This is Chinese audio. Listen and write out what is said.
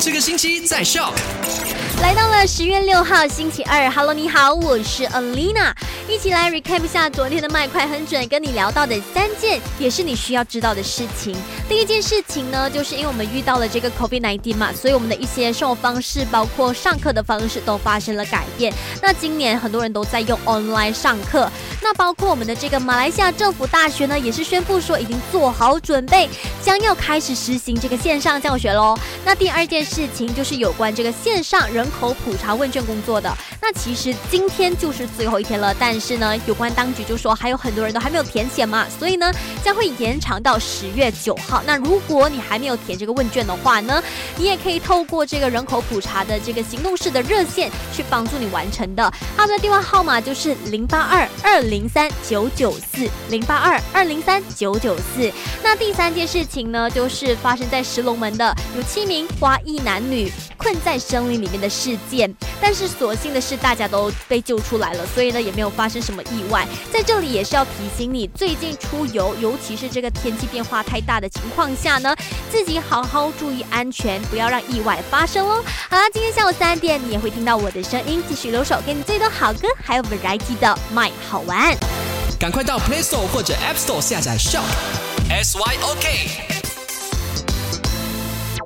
这个星期在校。来到了十月六号星期二，Hello，你好，我是 Alina，一起来 recap 一下昨天的麦快很准，跟你聊到的三件也是你需要知道的事情。第一件事情呢，就是因为我们遇到了这个 COVID-19 嘛，所以我们的一些生活方式，包括上课的方式都发生了改变。那今年很多人都在用 online 上课，那包括我们的这个马来西亚政府大学呢，也是宣布说已经做好准备，将要开始实行这个线上教学喽。那第二件事情就是有关这个线上人口普查问卷工作的。其实今天就是最后一天了，但是呢，有关当局就说还有很多人都还没有填写嘛，所以呢将会延长到十月九号。那如果你还没有填这个问卷的话呢，你也可以透过这个人口普查的这个行动式的热线去帮助你完成的。他的电话号码就是零八二二零三九九四零八二二零三九九四。那第三件事情呢，就是发生在石龙门的有七名华裔男女困在森林里面的事件，但是所幸的是大家都被救出来了，所以呢也没有发生什么意外。在这里也是要提醒你，最近出游，尤其是这个天气变化太大的情况下呢，自己好好注意安全，不要让意外发生哦。好啦，今天下午三点你也会听到我的声音，继续留守给你最多好歌，还有 variety 的 My 好玩。赶快到 Play Store 或者 App Store 下载 Shop S Y O K。